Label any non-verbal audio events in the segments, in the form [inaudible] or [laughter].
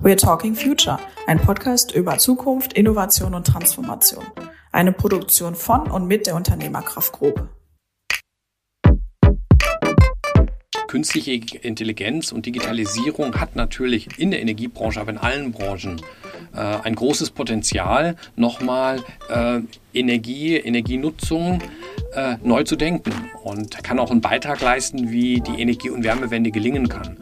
We're Talking Future, ein Podcast über Zukunft, Innovation und Transformation. Eine Produktion von und mit der Unternehmerkraftgruppe. Künstliche Intelligenz und Digitalisierung hat natürlich in der Energiebranche, aber in allen Branchen äh, ein großes Potenzial, nochmal äh, Energie, Energienutzung äh, neu zu denken und kann auch einen Beitrag leisten, wie die Energie- und Wärmewende gelingen kann.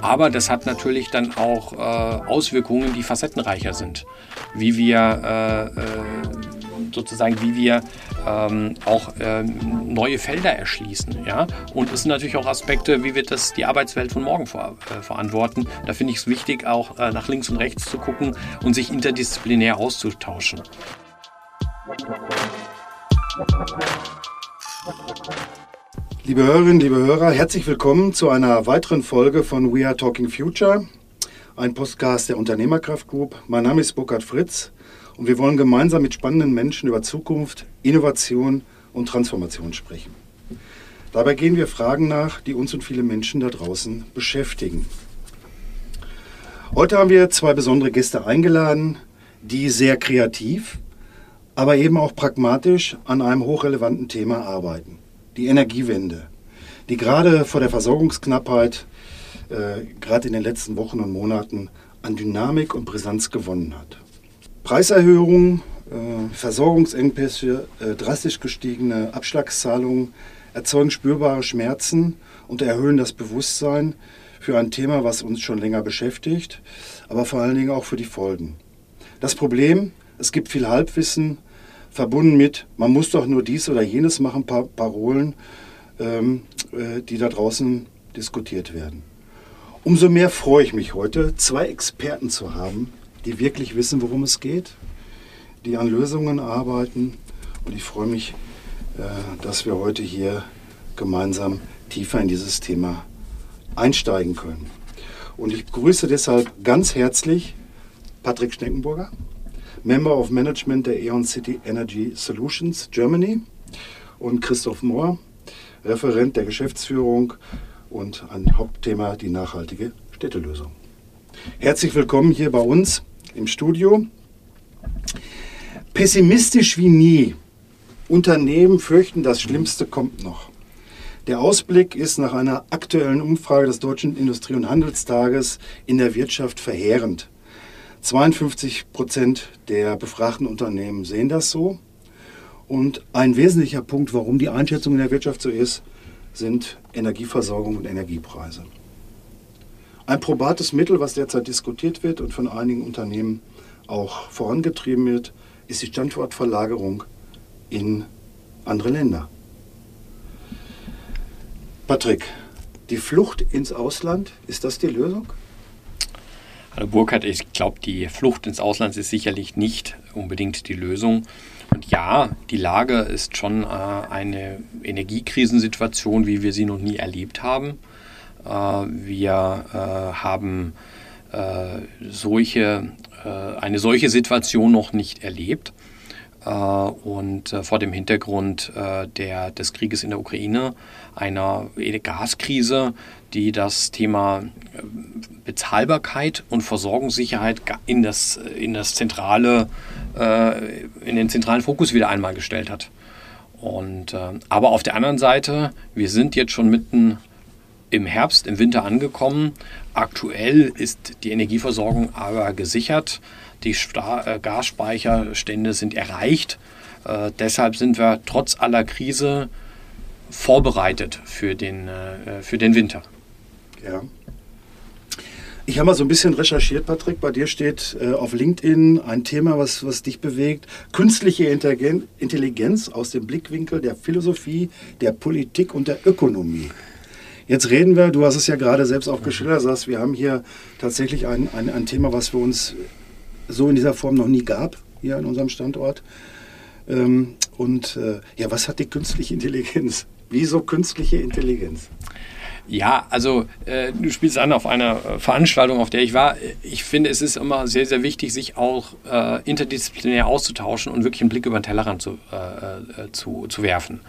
Aber das hat natürlich dann auch äh, Auswirkungen, die facettenreicher sind, wie wir äh, äh sozusagen, wie wir ähm, auch ähm, neue Felder erschließen. Ja? Und es sind natürlich auch Aspekte, wie wir das die Arbeitswelt von morgen ver äh, verantworten. Da finde ich es wichtig, auch äh, nach links und rechts zu gucken und sich interdisziplinär auszutauschen. Liebe Hörerinnen, liebe Hörer, herzlich willkommen zu einer weiteren Folge von We Are Talking Future, ein Podcast der Unternehmerkraft Group. Mein Name ist Burkhard Fritz und wir wollen gemeinsam mit spannenden Menschen über Zukunft, Innovation und Transformation sprechen. Dabei gehen wir Fragen nach, die uns und viele Menschen da draußen beschäftigen. Heute haben wir zwei besondere Gäste eingeladen, die sehr kreativ, aber eben auch pragmatisch an einem hochrelevanten Thema arbeiten. Die Energiewende, die gerade vor der Versorgungsknappheit, äh, gerade in den letzten Wochen und Monaten, an Dynamik und Brisanz gewonnen hat. Preiserhöhungen, äh, Versorgungsengpässe, äh, drastisch gestiegene Abschlagszahlungen erzeugen spürbare Schmerzen und erhöhen das Bewusstsein für ein Thema, was uns schon länger beschäftigt, aber vor allen Dingen auch für die Folgen. Das Problem, es gibt viel Halbwissen, verbunden mit, man muss doch nur dies oder jenes machen, paar Parolen, ähm, äh, die da draußen diskutiert werden. Umso mehr freue ich mich heute, zwei Experten zu haben, die wirklich wissen, worum es geht, die an Lösungen arbeiten. Und ich freue mich, äh, dass wir heute hier gemeinsam tiefer in dieses Thema einsteigen können. Und ich begrüße deshalb ganz herzlich Patrick Schneckenburger, Member of Management der E.ON City Energy Solutions Germany und Christoph Mohr, Referent der Geschäftsführung und ein Hauptthema die nachhaltige Städtelösung. Herzlich willkommen hier bei uns im Studio. Pessimistisch wie nie. Unternehmen fürchten, das Schlimmste kommt noch. Der Ausblick ist nach einer aktuellen Umfrage des Deutschen Industrie- und Handelstages in der Wirtschaft verheerend. 52 Prozent der befragten Unternehmen sehen das so. Und ein wesentlicher Punkt, warum die Einschätzung in der Wirtschaft so ist, sind Energieversorgung und Energiepreise. Ein probates Mittel, was derzeit diskutiert wird und von einigen Unternehmen auch vorangetrieben wird, ist die Standortverlagerung in andere Länder. Patrick, die Flucht ins Ausland, ist das die Lösung? Hallo Burkhard, ich glaube, die Flucht ins Ausland ist sicherlich nicht unbedingt die Lösung. Und ja, die Lage ist schon äh, eine Energiekrisensituation, wie wir sie noch nie erlebt haben. Äh, wir äh, haben äh, solche, eine solche Situation noch nicht erlebt. Und vor dem Hintergrund der, des Krieges in der Ukraine, einer Gaskrise, die das Thema Bezahlbarkeit und Versorgungssicherheit in das, in das zentrale, in den zentralen Fokus wieder einmal gestellt hat. Und, aber auf der anderen Seite, wir sind jetzt schon mitten im Herbst, im Winter angekommen. Aktuell ist die Energieversorgung aber gesichert. Die äh, Gasspeicherstände sind erreicht. Äh, deshalb sind wir trotz aller Krise vorbereitet für den, äh, für den Winter. Ja. Ich habe mal so ein bisschen recherchiert, Patrick. Bei dir steht äh, auf LinkedIn ein Thema, was, was dich bewegt. Künstliche Intelligenz aus dem Blickwinkel der Philosophie, der Politik und der Ökonomie. Jetzt reden wir, du hast es ja gerade selbst auch geschildert, sagst, wir haben hier tatsächlich ein, ein, ein Thema, was für uns so in dieser Form noch nie gab, hier an unserem Standort. Ähm, und äh, ja, was hat die künstliche Intelligenz? Wieso künstliche Intelligenz? Ja, also äh, du spielst an auf einer äh, Veranstaltung, auf der ich war. Ich finde, es ist immer sehr, sehr wichtig, sich auch äh, interdisziplinär auszutauschen und wirklich einen Blick über den Tellerrand zu, äh, äh, zu, zu werfen.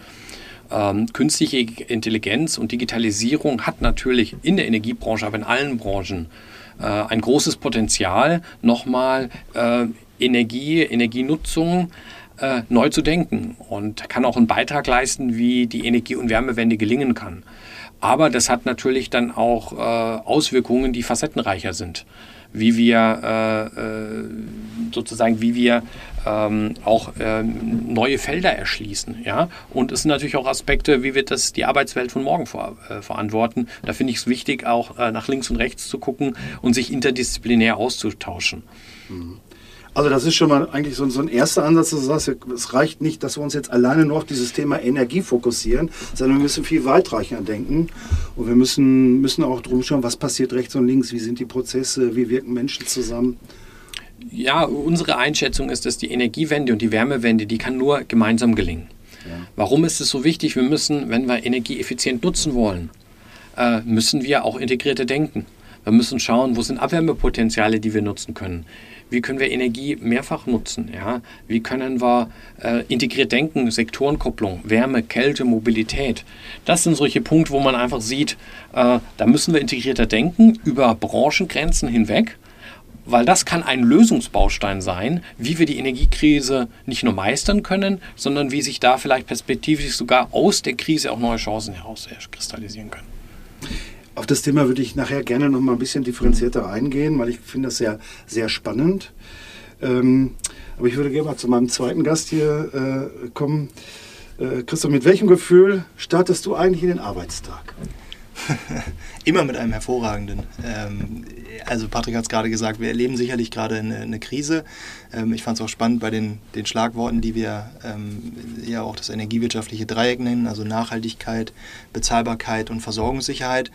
Ähm, künstliche Intelligenz und Digitalisierung hat natürlich in der Energiebranche, aber in allen Branchen äh, ein großes Potenzial, nochmal äh, Energie, Energienutzung äh, neu zu denken und kann auch einen Beitrag leisten, wie die Energie- und Wärmewende gelingen kann. Aber das hat natürlich dann auch äh, Auswirkungen, die facettenreicher sind wie wir äh, äh, sozusagen, wie wir ähm, auch äh, neue Felder erschließen. Ja? Und es sind natürlich auch Aspekte, wie wir das die Arbeitswelt von morgen äh, verantworten. Da finde ich es wichtig, auch äh, nach links und rechts zu gucken und sich interdisziplinär auszutauschen. Mhm. Also das ist schon mal eigentlich so, so ein erster Ansatz, dass du sagst, es reicht nicht, dass wir uns jetzt alleine nur auf dieses Thema Energie fokussieren, sondern wir müssen viel weitreichender denken und wir müssen, müssen auch drum schauen, was passiert rechts und links, wie sind die Prozesse, wie wirken Menschen zusammen. Ja, unsere Einschätzung ist, dass die Energiewende und die Wärmewende, die kann nur gemeinsam gelingen. Ja. Warum ist es so wichtig? Wir müssen, wenn wir Energie effizient nutzen wollen, äh, müssen wir auch integrierter denken. Wir müssen schauen, wo sind Abwärmepotenziale, die wir nutzen können. Wie können wir Energie mehrfach nutzen? Ja? Wie können wir äh, integriert denken, Sektorenkopplung, Wärme, Kälte, Mobilität? Das sind solche Punkte, wo man einfach sieht, äh, da müssen wir integrierter denken über Branchengrenzen hinweg weil das kann ein Lösungsbaustein sein, wie wir die Energiekrise nicht nur meistern können, sondern wie sich da vielleicht perspektivisch sogar aus der Krise auch neue Chancen herauskristallisieren können. Auf das Thema würde ich nachher gerne noch mal ein bisschen differenzierter eingehen, weil ich finde das sehr, sehr spannend. Ähm, aber ich würde gerne mal zu meinem zweiten Gast hier äh, kommen. Äh, Christoph, mit welchem Gefühl startest du eigentlich in den Arbeitstag? [laughs] Immer mit einem hervorragenden. Ähm, also Patrick hat es gerade gesagt, wir erleben sicherlich gerade eine, eine Krise. Ähm, ich fand es auch spannend bei den, den Schlagworten, die wir ähm, ja auch das energiewirtschaftliche Dreieck nennen, also Nachhaltigkeit, Bezahlbarkeit und Versorgungssicherheit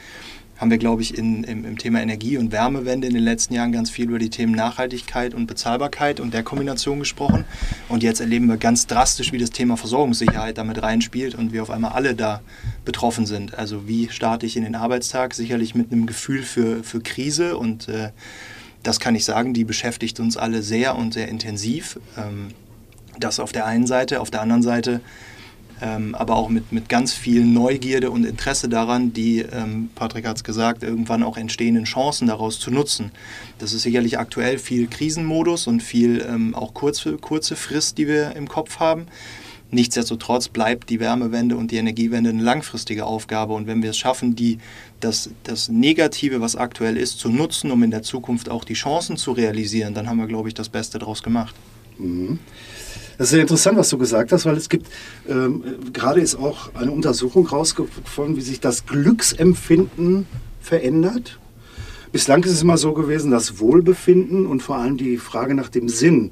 haben wir, glaube ich, in, im, im, Thema Energie- und Wärmewende in den letzten Jahren ganz viel über die Themen Nachhaltigkeit und Bezahlbarkeit und der Kombination gesprochen. Und jetzt erleben wir ganz drastisch, wie das Thema Versorgungssicherheit damit reinspielt und wir auf einmal alle da betroffen sind. Also wie starte ich in den Arbeitstag? Sicherlich mit einem Gefühl für, für Krise und äh, das kann ich sagen, die beschäftigt uns alle sehr und sehr intensiv. Ähm, das auf der einen Seite, auf der anderen Seite ähm, aber auch mit, mit ganz viel Neugierde und Interesse daran, die, ähm, Patrick hat es gesagt, irgendwann auch entstehenden Chancen daraus zu nutzen. Das ist sicherlich aktuell viel Krisenmodus und viel ähm, auch kurze, kurze Frist, die wir im Kopf haben. Nichtsdestotrotz bleibt die Wärmewende und die Energiewende eine langfristige Aufgabe. Und wenn wir es schaffen, die, das, das Negative, was aktuell ist, zu nutzen, um in der Zukunft auch die Chancen zu realisieren, dann haben wir, glaube ich, das Beste daraus gemacht. Mhm. Das ist sehr interessant, was du gesagt hast, weil es gibt, ähm, gerade ist auch eine Untersuchung rausgefunden, wie sich das Glücksempfinden verändert. Bislang ist es immer so gewesen, dass Wohlbefinden und vor allem die Frage nach dem Sinn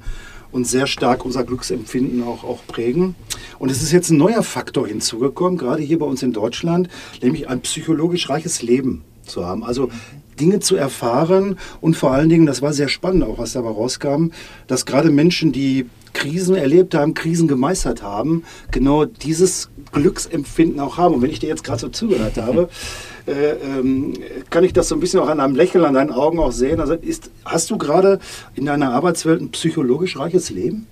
uns sehr stark unser Glücksempfinden auch, auch prägen. Und es ist jetzt ein neuer Faktor hinzugekommen, gerade hier bei uns in Deutschland, nämlich ein psychologisch reiches Leben zu haben. Also Dinge zu erfahren und vor allen Dingen, das war sehr spannend auch, was dabei rauskam, dass gerade Menschen, die Krisen erlebt haben, Krisen gemeistert haben, genau dieses Glücksempfinden auch haben. Und wenn ich dir jetzt gerade so zugehört habe, [laughs] äh, ähm, kann ich das so ein bisschen auch an einem Lächeln an deinen Augen auch sehen. Also ist, hast du gerade in deiner Arbeitswelt ein psychologisch reiches Leben?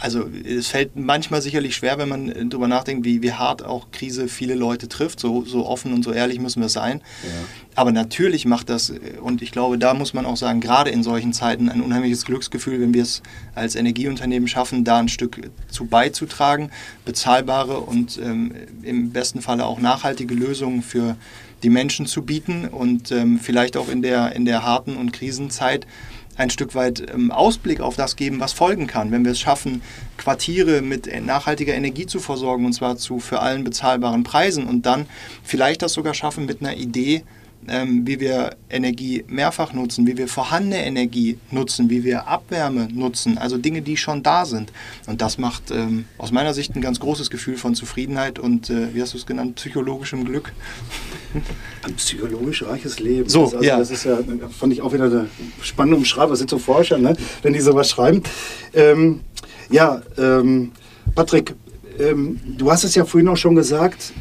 Also es fällt manchmal sicherlich schwer, wenn man äh, darüber nachdenkt, wie, wie hart auch Krise viele Leute trifft. So, so offen und so ehrlich müssen wir sein. Ja. Aber natürlich macht das, äh, und ich glaube, da muss man auch sagen, gerade in solchen Zeiten ein unheimliches Glücksgefühl, wenn wir es als Energieunternehmen schaffen, da ein Stück zu beizutragen, bezahlbare und ähm, im besten Falle auch nachhaltige Lösungen für die Menschen zu bieten und ähm, vielleicht auch in der, in der harten und Krisenzeit ein Stück weit ähm, Ausblick auf das geben, was folgen kann. Wenn wir es schaffen, Quartiere mit nachhaltiger Energie zu versorgen, und zwar zu für allen bezahlbaren Preisen und dann vielleicht das sogar schaffen mit einer Idee, ähm, wie wir Energie mehrfach nutzen, wie wir vorhandene Energie nutzen, wie wir Abwärme nutzen, also Dinge, die schon da sind. Und das macht ähm, aus meiner Sicht ein ganz großes Gefühl von Zufriedenheit und, äh, wie hast du es genannt, psychologischem Glück. [laughs] Ein psychologisch reiches Leben. So, also, ja. Das ist ja, fand ich auch wieder eine spannende Umschreibung. Das sind so Forscher, ne? wenn die sowas schreiben. Ähm, ja, ähm, Patrick, ähm, du hast es ja vorhin auch schon gesagt,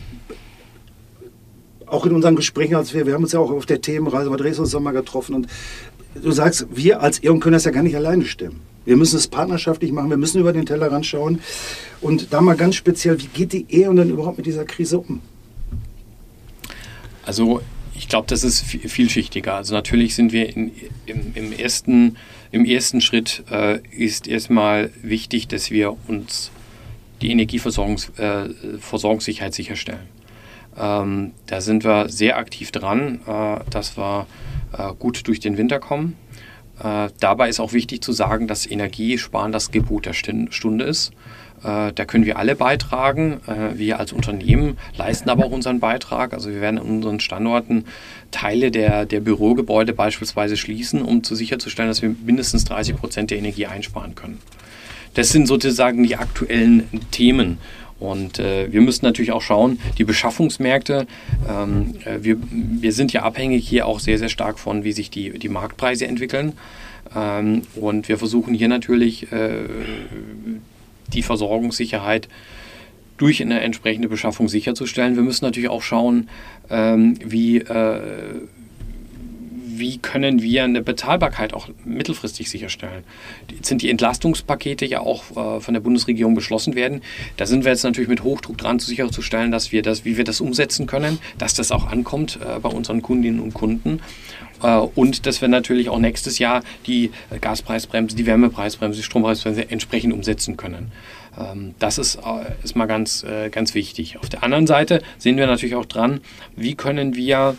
auch in unseren Gesprächen, als wir, wir haben uns ja auch auf der Themenreise bei Dresden mal getroffen und du sagst, wir als Eon können das ja gar nicht alleine stemmen. Wir müssen es partnerschaftlich machen, wir müssen über den Tellerrand schauen. Und da mal ganz speziell, wie geht die E.ON denn überhaupt mit dieser Krise um? Also ich glaube, das ist vielschichtiger. Also natürlich sind wir in, im, im, ersten, im ersten Schritt äh, ist erstmal wichtig, dass wir uns die Energieversorgungssicherheit äh, sicherstellen. Ähm, da sind wir sehr aktiv dran, äh, dass wir äh, gut durch den Winter kommen. Äh, dabei ist auch wichtig zu sagen, dass Energiesparen das Gebot der Stunde ist. Äh, da können wir alle beitragen. Äh, wir als Unternehmen leisten aber auch unseren Beitrag. Also wir werden an unseren Standorten Teile der, der Bürogebäude beispielsweise schließen, um zu sicherzustellen, dass wir mindestens 30 Prozent der Energie einsparen können. Das sind sozusagen die aktuellen Themen. Und äh, wir müssen natürlich auch schauen, die Beschaffungsmärkte, ähm, äh, wir, wir sind ja abhängig hier auch sehr, sehr stark von, wie sich die, die Marktpreise entwickeln. Ähm, und wir versuchen hier natürlich äh, die Versorgungssicherheit durch eine entsprechende Beschaffung sicherzustellen. Wir müssen natürlich auch schauen, ähm, wie, äh, wie können wir eine Bezahlbarkeit auch mittelfristig sicherstellen. Jetzt sind die Entlastungspakete ja auch äh, von der Bundesregierung beschlossen werden. Da sind wir jetzt natürlich mit Hochdruck dran, sicherzustellen, dass wir das, wie wir das umsetzen können, dass das auch ankommt äh, bei unseren Kundinnen und Kunden. Äh, und dass wir natürlich auch nächstes Jahr die Gaspreisbremse, die Wärmepreisbremse, die Strompreisbremse entsprechend umsetzen können. Ähm, das ist, ist mal ganz, ganz wichtig. Auf der anderen Seite sehen wir natürlich auch dran, wie können wir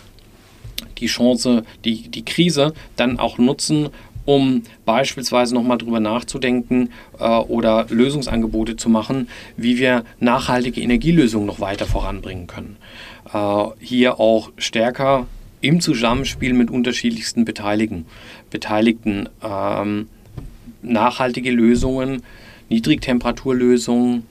die Chance, die, die Krise dann auch nutzen, um beispielsweise nochmal drüber nachzudenken äh, oder Lösungsangebote zu machen, wie wir nachhaltige Energielösungen noch weiter voranbringen können. Äh, hier auch stärker im Zusammenspiel mit unterschiedlichsten Beteiligten, Beteiligten ähm, nachhaltige Lösungen, Niedrigtemperaturlösungen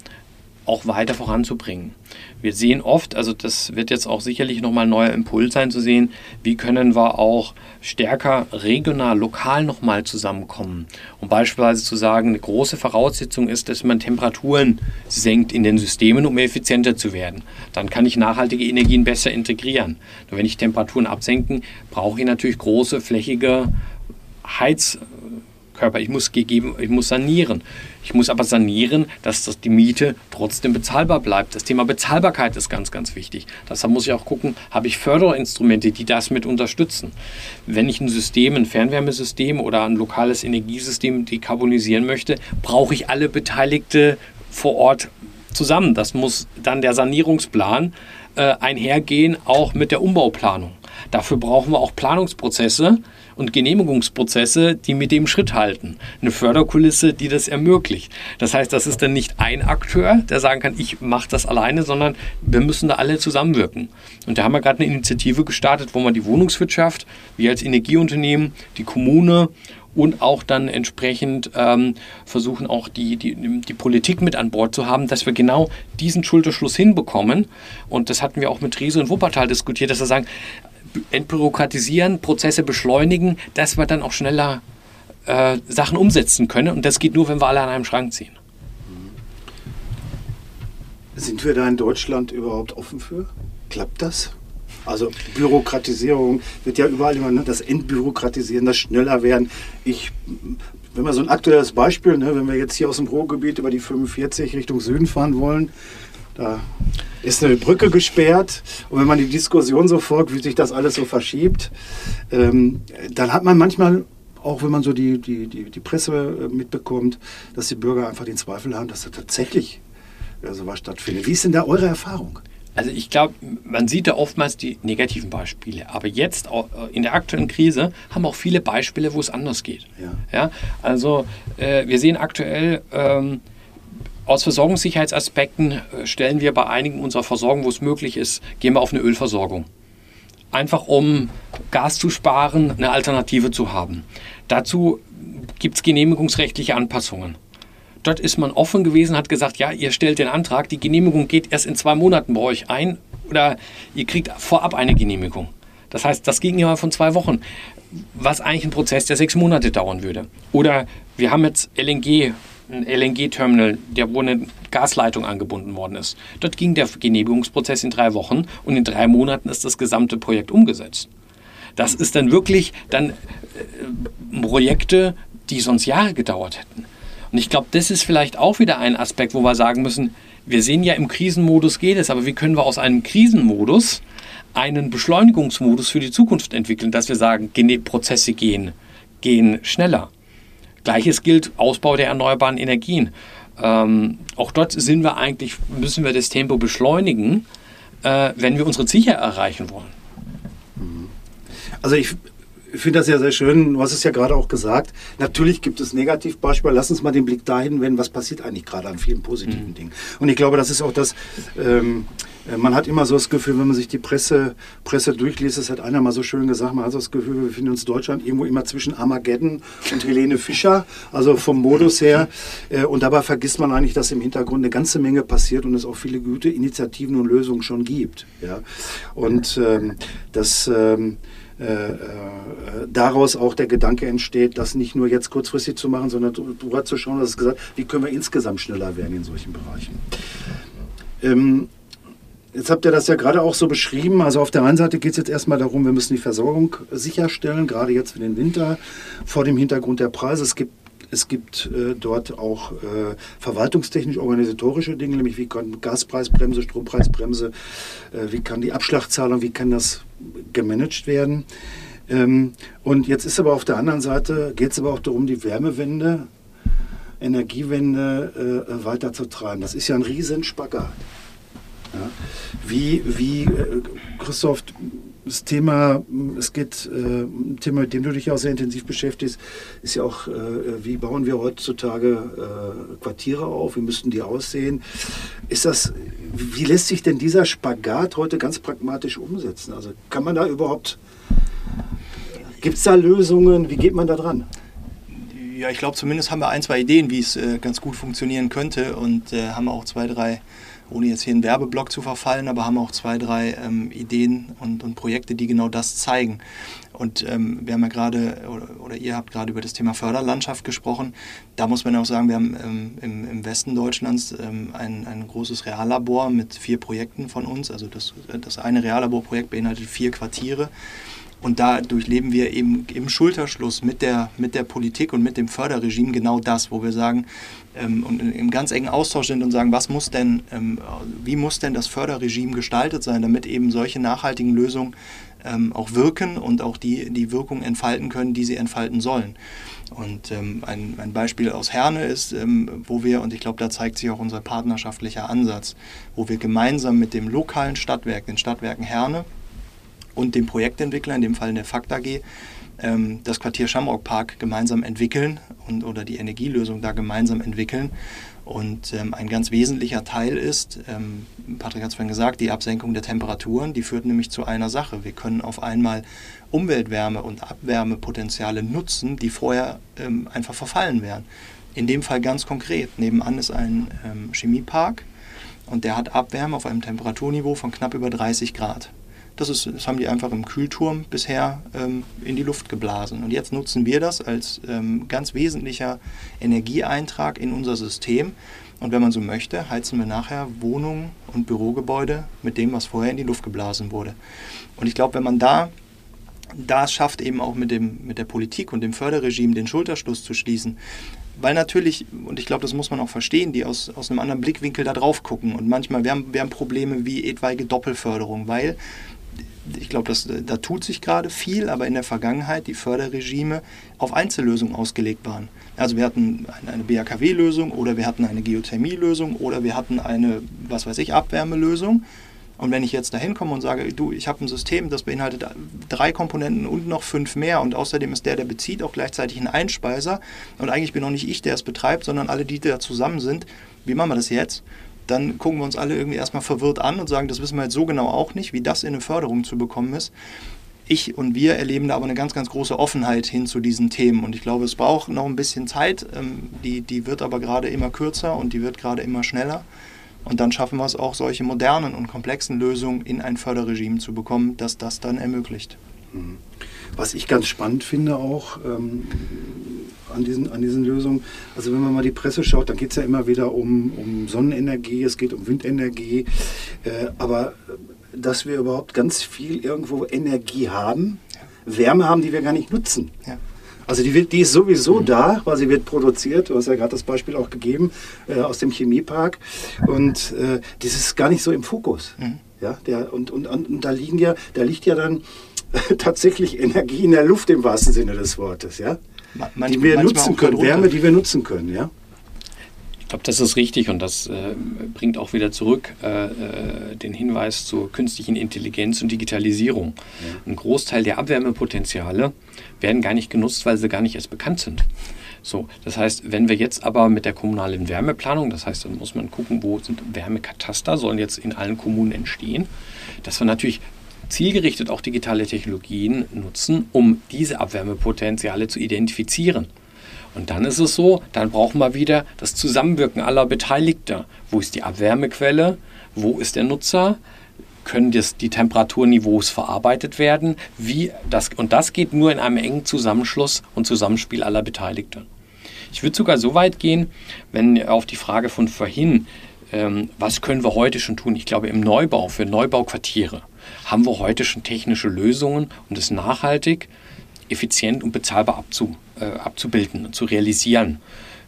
auch weiter voranzubringen. Wir sehen oft, also das wird jetzt auch sicherlich nochmal ein neuer Impuls sein zu sehen, wie können wir auch stärker regional, lokal nochmal zusammenkommen. Um beispielsweise zu sagen, eine große Voraussetzung ist, dass man Temperaturen senkt in den Systemen, um effizienter zu werden. Dann kann ich nachhaltige Energien besser integrieren. Nur wenn ich Temperaturen absenken, brauche ich natürlich große, flächige Heiz Körper. Ich muss gegeben, ich muss sanieren. Ich muss aber sanieren, dass das, die Miete trotzdem bezahlbar bleibt. Das Thema Bezahlbarkeit ist ganz, ganz wichtig. Deshalb muss ich auch gucken, habe ich Förderinstrumente, die das mit unterstützen. Wenn ich ein System, ein Fernwärmesystem oder ein lokales Energiesystem dekarbonisieren möchte, brauche ich alle Beteiligte vor Ort zusammen. Das muss dann der Sanierungsplan äh, einhergehen, auch mit der Umbauplanung. Dafür brauchen wir auch Planungsprozesse, und Genehmigungsprozesse, die mit dem Schritt halten. Eine Förderkulisse, die das ermöglicht. Das heißt, das ist dann nicht ein Akteur, der sagen kann, ich mache das alleine, sondern wir müssen da alle zusammenwirken. Und da haben wir gerade eine Initiative gestartet, wo man die Wohnungswirtschaft, wir als Energieunternehmen, die Kommune und auch dann entsprechend ähm, versuchen auch die, die, die Politik mit an Bord zu haben, dass wir genau diesen Schulterschluss hinbekommen. Und das hatten wir auch mit Riese und Wuppertal diskutiert, dass wir sagen, entbürokratisieren, Prozesse beschleunigen, dass wir dann auch schneller äh, Sachen umsetzen können. Und das geht nur, wenn wir alle an einem Schrank ziehen. Sind wir da in Deutschland überhaupt offen für? Klappt das? Also Bürokratisierung wird ja überall immer, ne, das Entbürokratisieren, das schneller werden. Ich, wenn wir so ein aktuelles Beispiel, ne, wenn wir jetzt hier aus dem Ruhrgebiet über die 45 Richtung Süden fahren wollen, da ist eine Brücke gesperrt und wenn man die Diskussion so folgt, wie sich das alles so verschiebt, ähm, dann hat man manchmal, auch wenn man so die, die, die, die Presse äh, mitbekommt, dass die Bürger einfach den Zweifel haben, dass da tatsächlich äh, sowas stattfindet. Wie ist denn da eure Erfahrung? Also ich glaube, man sieht da oftmals die negativen Beispiele. Aber jetzt äh, in der aktuellen Krise haben auch viele Beispiele, wo es anders geht. Ja. ja also äh, wir sehen aktuell ähm, aus Versorgungssicherheitsaspekten äh, stellen wir bei einigen unserer Versorgung, wo es möglich ist, gehen wir auf eine Ölversorgung. Einfach um Gas zu sparen, eine Alternative zu haben. Dazu gibt es genehmigungsrechtliche Anpassungen. Dort ist man offen gewesen, hat gesagt, ja, ihr stellt den Antrag, die Genehmigung geht erst in zwei Monaten bei euch ein oder ihr kriegt vorab eine Genehmigung. Das heißt, das ging ja von zwei Wochen, was eigentlich ein Prozess, der sechs Monate dauern würde. Oder wir haben jetzt LNG ein LNG-Terminal, der wo eine Gasleitung angebunden worden ist. Dort ging der Genehmigungsprozess in drei Wochen und in drei Monaten ist das gesamte Projekt umgesetzt. Das ist dann wirklich dann äh, Projekte, die sonst Jahre gedauert hätten. Und ich glaube, das ist vielleicht auch wieder ein Aspekt, wo wir sagen müssen, wir sehen ja im Krisenmodus geht es, aber wie können wir aus einem Krisenmodus einen Beschleunigungsmodus für die Zukunft entwickeln, dass wir sagen, Prozesse gehen, gehen schneller. Gleiches gilt Ausbau der erneuerbaren Energien. Ähm, auch dort sind wir eigentlich, müssen wir das Tempo beschleunigen, äh, wenn wir unsere Ziele erreichen wollen. Also ich ich finde das ja sehr schön. Du hast es ja gerade auch gesagt. Natürlich gibt es Negativbeispiele. Lass uns mal den Blick dahin wenden, was passiert eigentlich gerade an vielen positiven mhm. Dingen. Und ich glaube, das ist auch das, ähm, äh, man hat immer so das Gefühl, wenn man sich die Presse, Presse durchliest, das hat einer mal so schön gesagt, man hat so das Gefühl, wir befinden uns in Deutschland irgendwo immer zwischen Armageddon und Helene Fischer, also vom Modus her. Äh, und dabei vergisst man eigentlich, dass im Hintergrund eine ganze Menge passiert und es auch viele gute Initiativen und Lösungen schon gibt. Ja? Und ähm, das... Ähm, äh, äh, daraus auch der Gedanke entsteht, das nicht nur jetzt kurzfristig zu machen, sondern darüber zu schauen, dass es gesagt, wie können wir insgesamt schneller werden in solchen Bereichen. Ähm, Jetzt habt ihr das ja gerade auch so beschrieben. Also auf der einen Seite geht es jetzt erstmal darum, wir müssen die Versorgung sicherstellen, gerade jetzt für den Winter, vor dem Hintergrund der Preise. Es gibt es gibt äh, dort auch äh, verwaltungstechnisch-organisatorische Dinge, nämlich wie kann Gaspreisbremse, Strompreisbremse, äh, wie kann die Abschlagszahlung, wie kann das gemanagt werden. Ähm, und jetzt ist aber auf der anderen Seite, geht es aber auch darum, die Wärmewende, Energiewende äh, weiter zu treiben. Das ist ja ein Riesenspagat. Ja. Wie, wie äh, Christoph, das Thema, es geht, äh, ein Thema, mit dem du dich auch sehr intensiv beschäftigst, ist ja auch, äh, wie bauen wir heutzutage äh, Quartiere auf, wie müssten die aussehen? Ist das, wie lässt sich denn dieser Spagat heute ganz pragmatisch umsetzen? Also kann man da überhaupt, gibt es da Lösungen, wie geht man da dran? Ja, ich glaube, zumindest haben wir ein, zwei Ideen, wie es äh, ganz gut funktionieren könnte und äh, haben auch zwei, drei ohne jetzt hier einen Werbeblock zu verfallen, aber haben auch zwei, drei ähm, Ideen und, und, Projekte, die genau das zeigen. Und ähm, wir haben ja gerade, oder, oder, ihr habt gerade über das Thema Förderlandschaft gesprochen. Da muss man auch sagen, wir haben ähm, im, im, Westen Deutschlands ähm, ein, ein großes Reallabor mit vier Projekten von uns. Also das, das eine Reallaborprojekt beinhaltet vier Quartiere. Und da durchleben wir eben im Schulterschluss mit der, mit der Politik und mit dem Förderregime genau das, wo wir sagen ähm, und im ganz engen Austausch sind und sagen, was muss denn, ähm, wie muss denn das Förderregime gestaltet sein, damit eben solche nachhaltigen Lösungen ähm, auch wirken und auch die, die Wirkung entfalten können, die sie entfalten sollen. Und ähm, ein, ein, Beispiel aus Herne ist, ähm, wo wir, und ich glaube, da zeigt sich auch unser partnerschaftlicher Ansatz, wo wir gemeinsam mit dem lokalen Stadtwerk, den Stadtwerken Herne, und dem Projektentwickler, in dem Fall der Fakt AG, ähm, das Quartier Shamrock Park gemeinsam entwickeln und, oder die Energielösung da gemeinsam entwickeln. Und ähm, ein ganz wesentlicher Teil ist, ähm, Patrick hat es vorhin gesagt, die Absenkung der Temperaturen, die führt nämlich zu einer Sache. Wir können auf einmal Umweltwärme und Abwärmepotenziale nutzen, die vorher ähm, einfach verfallen wären. In dem Fall ganz konkret. Nebenan ist ein ähm, Chemiepark und der hat Abwärme auf einem Temperaturniveau von knapp über 30 Grad. Das, ist, das haben die einfach im Kühlturm bisher ähm, in die Luft geblasen. Und jetzt nutzen wir das als ähm, ganz wesentlicher Energieeintrag in unser System. Und wenn man so möchte, heizen wir nachher Wohnungen und Bürogebäude mit dem, was vorher in die Luft geblasen wurde. Und ich glaube, wenn man da das schafft, eben auch mit, dem, mit der Politik und dem Förderregime den Schulterschluss zu schließen, weil natürlich, und ich glaube, das muss man auch verstehen, die aus, aus einem anderen Blickwinkel da drauf gucken. Und manchmal, wir haben, wir haben Probleme wie etwaige Doppelförderung, weil ich glaube, da tut sich gerade viel, aber in der Vergangenheit die Förderregime auf Einzellösungen ausgelegt waren. Also wir hatten eine BAKW-Lösung oder wir hatten eine Geothermie-Lösung oder wir hatten eine, was weiß ich, Abwärmelösung. Und wenn ich jetzt da hinkomme und sage, du, ich habe ein System, das beinhaltet drei Komponenten und noch fünf mehr und außerdem ist der, der bezieht, auch gleichzeitig ein Einspeiser und eigentlich bin auch nicht ich, der es betreibt, sondern alle, die da zusammen sind, wie machen wir das jetzt? Dann gucken wir uns alle irgendwie erstmal verwirrt an und sagen, das wissen wir jetzt so genau auch nicht, wie das in eine Förderung zu bekommen ist. Ich und wir erleben da aber eine ganz, ganz große Offenheit hin zu diesen Themen. Und ich glaube, es braucht noch ein bisschen Zeit. Ähm, die, die wird aber gerade immer kürzer und die wird gerade immer schneller. Und dann schaffen wir es auch, solche modernen und komplexen Lösungen in ein Förderregime zu bekommen, das das dann ermöglicht. Mhm. Was ich ganz spannend finde auch, ähm, an diesen, an diesen Lösungen. Also wenn man mal die Presse schaut, dann geht es ja immer wieder um, um Sonnenenergie, es geht um Windenergie. Äh, aber äh, dass wir überhaupt ganz viel irgendwo Energie haben, Wärme haben, die wir gar nicht nutzen. Ja. Also die, wird, die ist sowieso mhm. da, weil sie wird produziert. Du hast ja gerade das Beispiel auch gegeben äh, aus dem Chemiepark. Und äh, das ist gar nicht so im Fokus. Mhm. Ja, der, und, und, und da, liegen ja, da liegt ja dann [laughs] tatsächlich Energie in der Luft im wahrsten Sinne des Wortes. Ja? Man, die wir nutzen können, Wärme, die wir nutzen können. Ja? Ich glaube, das ist richtig und das äh, bringt auch wieder zurück äh, äh, den Hinweis zur künstlichen Intelligenz und Digitalisierung. Ja. Ein Großteil der Abwärmepotenziale werden gar nicht genutzt, weil sie gar nicht erst bekannt sind. So, das heißt, wenn wir jetzt aber mit der kommunalen Wärmeplanung, das heißt, dann muss man gucken, wo sind Wärmekataster, sollen jetzt in allen Kommunen entstehen, dass wir natürlich zielgerichtet auch digitale Technologien nutzen, um diese Abwärmepotenziale zu identifizieren. Und dann ist es so, dann brauchen wir wieder das Zusammenwirken aller Beteiligter. Wo ist die Abwärmequelle? Wo ist der Nutzer? Können die Temperaturniveaus verarbeitet werden? Wie das, und das geht nur in einem engen Zusammenschluss und Zusammenspiel aller Beteiligten. Ich würde sogar so weit gehen, wenn auf die Frage von vorhin, ähm, was können wir heute schon tun? Ich glaube, im Neubau, für Neubauquartiere, haben wir heute schon technische Lösungen, um das nachhaltig effizient und bezahlbar abzu, äh, abzubilden, zu realisieren.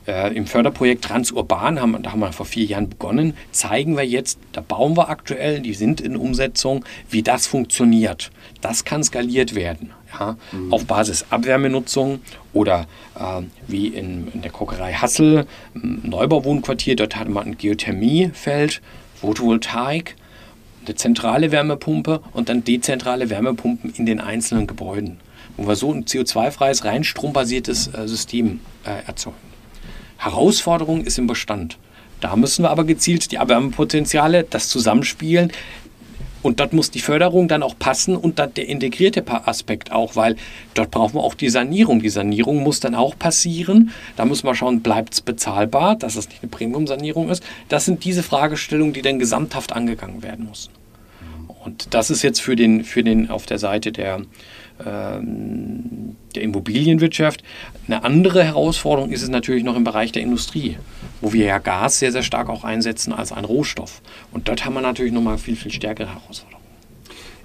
Äh, Im Förderprojekt Transurban, haben, da haben wir vor vier Jahren begonnen, zeigen wir jetzt, da bauen wir aktuell, die sind in Umsetzung, wie das funktioniert. Das kann skaliert werden. Ja, mhm. Auf Basis Abwärmenutzung oder äh, wie in, in, der Kokerei Hassel, Neubauwohnquartier, dort hatte man ein Geothermiefeld, Photovoltaik, eine zentrale Wärmepumpe und dann dezentrale Wärmepumpen in den einzelnen Gebäuden wo wir so ein CO2-freies, rein strombasiertes äh, System äh, erzeugen. Herausforderung ist im Bestand. Da müssen wir aber gezielt die Erwärmepotenziale, das Zusammenspielen, und dort muss die Förderung dann auch passen und dann der integrierte Aspekt auch, weil dort brauchen wir auch die Sanierung. Die Sanierung muss dann auch passieren. Da müssen wir schauen, bleibt es bezahlbar, dass es nicht eine Premium-Sanierung ist. Das sind diese Fragestellungen, die dann gesamthaft angegangen werden müssen. Und das ist jetzt für den, für den auf der Seite der, ähm, der Immobilienwirtschaft. Eine andere Herausforderung ist es natürlich noch im Bereich der Industrie, wo wir ja Gas sehr, sehr stark auch einsetzen als ein Rohstoff. Und dort haben wir natürlich nochmal viel, viel stärkere Herausforderungen.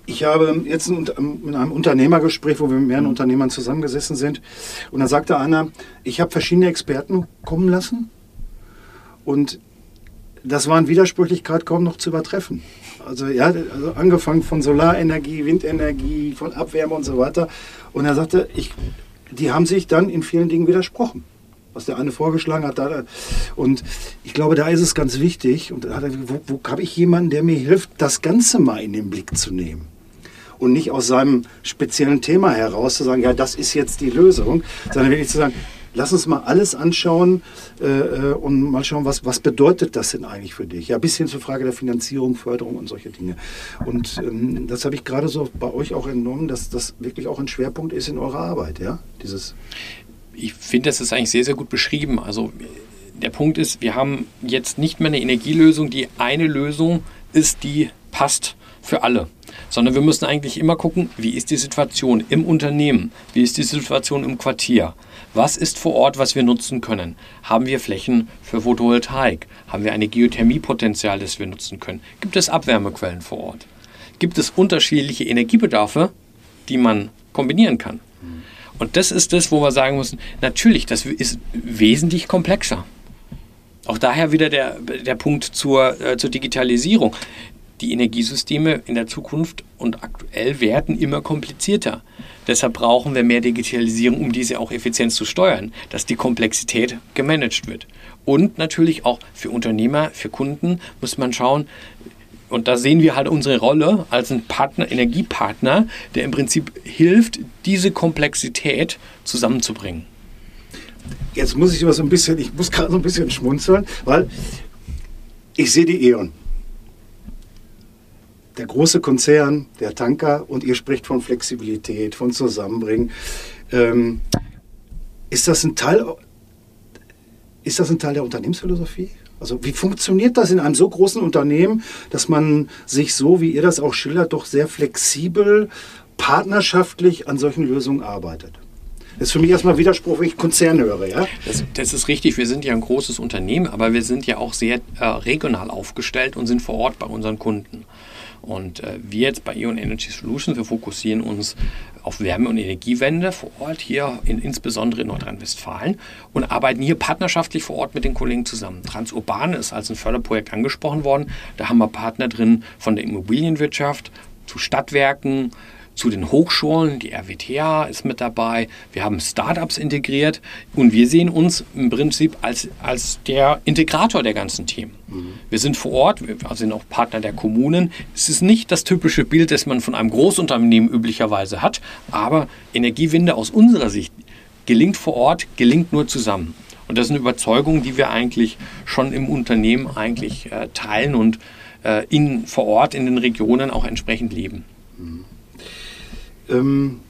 Ich habe jetzt in einem Unternehmergespräch, wo wir mit mehreren Unternehmern zusammengesessen sind, und da sagte einer, ich habe verschiedene Experten kommen lassen und das war in Widersprüchlichkeit kaum noch zu übertreffen. Also ja, also angefangen von Solarenergie, Windenergie, von Abwärme und so weiter. Und er sagte, ich, die haben sich dann in vielen Dingen widersprochen. Was der eine vorgeschlagen hat. Da, und ich glaube, da ist es ganz wichtig. Und da wo, wo habe ich jemanden, der mir hilft, das Ganze mal in den Blick zu nehmen? Und nicht aus seinem speziellen Thema heraus zu sagen, ja, das ist jetzt die Lösung, sondern wirklich zu sagen, lass uns mal alles anschauen äh, äh, und mal schauen, was, was bedeutet das denn eigentlich für dich? Ja, bis hin zur Frage der Finanzierung, Förderung und solche Dinge. Und ähm, das habe ich gerade so bei euch auch entnommen, dass das wirklich auch ein Schwerpunkt ist in eurer Arbeit, ja? Dieses ich finde, das ist eigentlich sehr, sehr gut beschrieben. Also der Punkt ist, wir haben jetzt nicht mehr eine Energielösung, die eine Lösung ist, die passt für alle sondern wir müssen eigentlich immer gucken, wie ist die Situation im Unternehmen, wie ist die Situation im Quartier, was ist vor Ort, was wir nutzen können. Haben wir Flächen für Photovoltaik? Haben wir eine Geothermiepotenzial, das wir nutzen können? Gibt es Abwärmequellen vor Ort? Gibt es unterschiedliche Energiebedarfe, die man kombinieren kann? Und das ist das, wo wir sagen müssen, natürlich, das ist wesentlich komplexer. Auch daher wieder der, der Punkt zur, äh, zur Digitalisierung die Energiesysteme in der Zukunft und aktuell werden immer komplizierter. Deshalb brauchen wir mehr Digitalisierung, um diese auch effizient zu steuern, dass die Komplexität gemanagt wird. Und natürlich auch für Unternehmer, für Kunden muss man schauen, und da sehen wir halt unsere Rolle als ein Partner, Energiepartner, der im Prinzip hilft, diese Komplexität zusammenzubringen. Jetzt muss ich aber so ein bisschen, ich muss gerade so ein bisschen schmunzeln, weil ich sehe die E.ON der große Konzern, der Tanker, und ihr spricht von Flexibilität, von Zusammenbringen. Ähm, ist, das ein Teil, ist das ein Teil der Unternehmensphilosophie? Also wie funktioniert das in einem so großen Unternehmen, dass man sich so, wie ihr das auch schildert, doch sehr flexibel, partnerschaftlich an solchen Lösungen arbeitet? Das ist für mich erstmal Widerspruch, wenn ich Konzern höre. Ja? Das, das, ist richtig. Wir sind ja ein großes Unternehmen, aber wir sind ja auch sehr äh, regional aufgestellt und sind vor Ort bei unseren Kunden. Und äh, wir jetzt bei Ion Energy Solutions, wir fokussieren uns auf Wärme- und Energiewende vor Ort, hier in, insbesondere in Nordrhein-Westfalen, und arbeiten hier partnerschaftlich vor Ort mit den Kollegen zusammen. Transurban ist als ein Förderprojekt angesprochen worden. Da haben wir Partner drin von der Immobilienwirtschaft zu Stadtwerken, zu den Hochschulen, die RWTH ist mit dabei, wir haben Startups integriert und wir sehen uns im Prinzip als, als der Integrator der ganzen Themen. Mhm. Wir sind vor Ort, wir sind auch Partner der Kommunen. Es ist nicht das typische Bild, das man von einem Großunternehmen üblicherweise hat, aber Energiewende aus unserer Sicht gelingt vor Ort, gelingt nur zusammen. Und das ist eine Überzeugung, die wir eigentlich schon im Unternehmen eigentlich äh, teilen und äh, in, vor Ort in den Regionen auch entsprechend leben. Mhm. Ähm,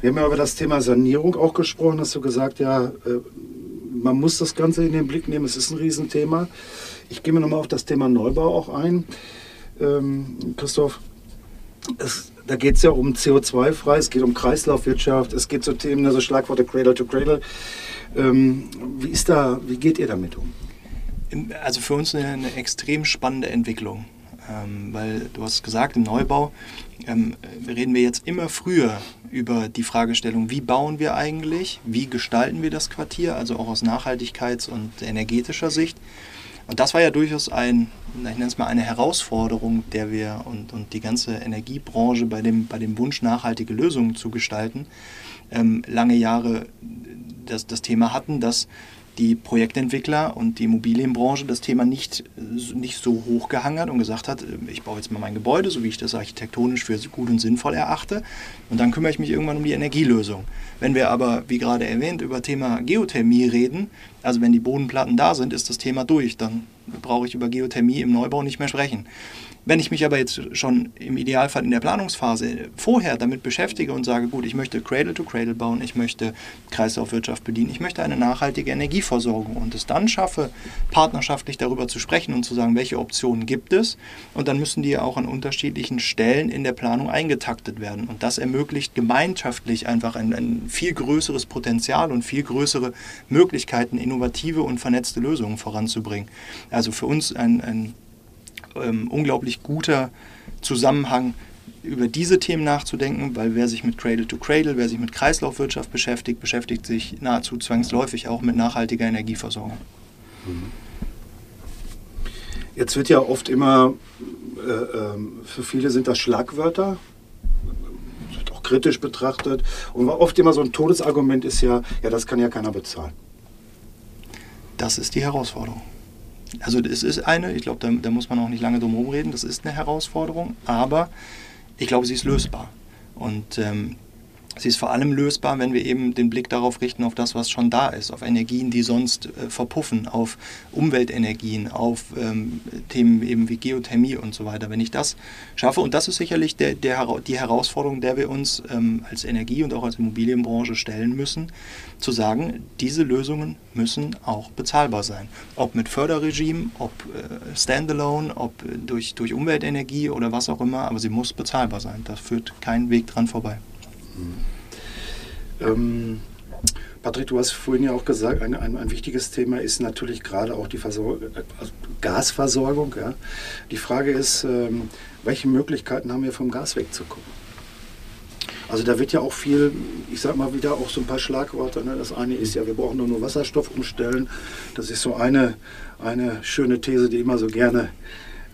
wir haben ja über das Thema Sanierung auch gesprochen. Hast du gesagt, ja, äh, man muss das Ganze in den Blick nehmen. Es ist ein Riesenthema. Ich gehe mir nochmal auf das Thema Neubau auch ein. Ähm, Christoph, es, da geht es ja um CO2-frei, es geht um Kreislaufwirtschaft, es geht zu Themen, also Schlagworte Cradle to Cradle. Ähm, wie, ist da, wie geht ihr damit um? Also für uns eine, eine extrem spannende Entwicklung. Ähm, weil du hast gesagt, im Neubau ähm, reden wir jetzt immer früher über die Fragestellung, wie bauen wir eigentlich, wie gestalten wir das Quartier, also auch aus Nachhaltigkeits- und energetischer Sicht. Und das war ja durchaus ein, ich nenne es mal eine Herausforderung, der wir und, und die ganze Energiebranche bei dem, bei dem Wunsch, nachhaltige Lösungen zu gestalten, ähm, lange Jahre das, das Thema hatten, dass die Projektentwickler und die Immobilienbranche das Thema nicht, nicht so hochgehangen hat und gesagt hat, ich baue jetzt mal mein Gebäude, so wie ich das architektonisch für gut und sinnvoll erachte, und dann kümmere ich mich irgendwann um die Energielösung. Wenn wir aber, wie gerade erwähnt, über Thema Geothermie reden, also wenn die Bodenplatten da sind, ist das Thema durch, dann brauche ich über Geothermie im Neubau nicht mehr sprechen. Wenn ich mich aber jetzt schon im Idealfall in der Planungsphase vorher damit beschäftige und sage, gut, ich möchte Cradle to Cradle bauen, ich möchte Kreislaufwirtschaft bedienen, ich möchte eine nachhaltige Energieversorgung und es dann schaffe, partnerschaftlich darüber zu sprechen und zu sagen, welche Optionen gibt es und dann müssen die auch an unterschiedlichen Stellen in der Planung eingetaktet werden und das ermöglicht gemeinschaftlich einfach ein, ein viel größeres Potenzial und viel größere Möglichkeiten, innovative und vernetzte Lösungen voranzubringen. Also für uns ein, ein ähm, unglaublich guter Zusammenhang, über diese Themen nachzudenken, weil wer sich mit Cradle to Cradle, wer sich mit Kreislaufwirtschaft beschäftigt, beschäftigt sich nahezu zwangsläufig auch mit nachhaltiger Energieversorgung. Jetzt wird ja oft immer, äh, ähm, für viele sind das Schlagwörter, wird auch kritisch betrachtet. Und oft immer so ein Todesargument ist ja, ja, das kann ja keiner bezahlen. Das ist die Herausforderung. Also es ist eine, ich glaube, da, da, muss man auch nicht lange drum herum reden, das ist eine Herausforderung, aber ich glaube, sie ist lösbar. Und ähm, Sie ist vor allem lösbar, wenn wir eben den Blick darauf richten, auf das, was schon da ist, auf Energien, die sonst äh, verpuffen, auf Umweltenergien, auf ähm, Themen eben wie Geothermie und so weiter. Wenn ich das schaffe, und das ist sicherlich der, der, die Herausforderung, der wir uns ähm, als Energie- und auch als Immobilienbranche stellen müssen, zu sagen, diese Lösungen müssen auch bezahlbar sein. Ob mit Förderregime, ob äh, standalone, ob äh, durch, durch Umweltenergie oder was auch immer, aber sie muss bezahlbar sein. Da führt kein Weg dran vorbei. Ähm, Patrick, du hast vorhin ja auch gesagt, ein, ein, ein wichtiges Thema ist natürlich gerade auch die Versor also Gasversorgung. Ja. Die Frage ist, ähm, welche Möglichkeiten haben wir vom Gas wegzukommen? Also da wird ja auch viel, ich sag mal wieder auch so ein paar Schlagworte. Ne? Das eine ist ja, wir brauchen nur, nur Wasserstoff umstellen. Das ist so eine, eine schöne These, die immer so gerne